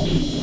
Thank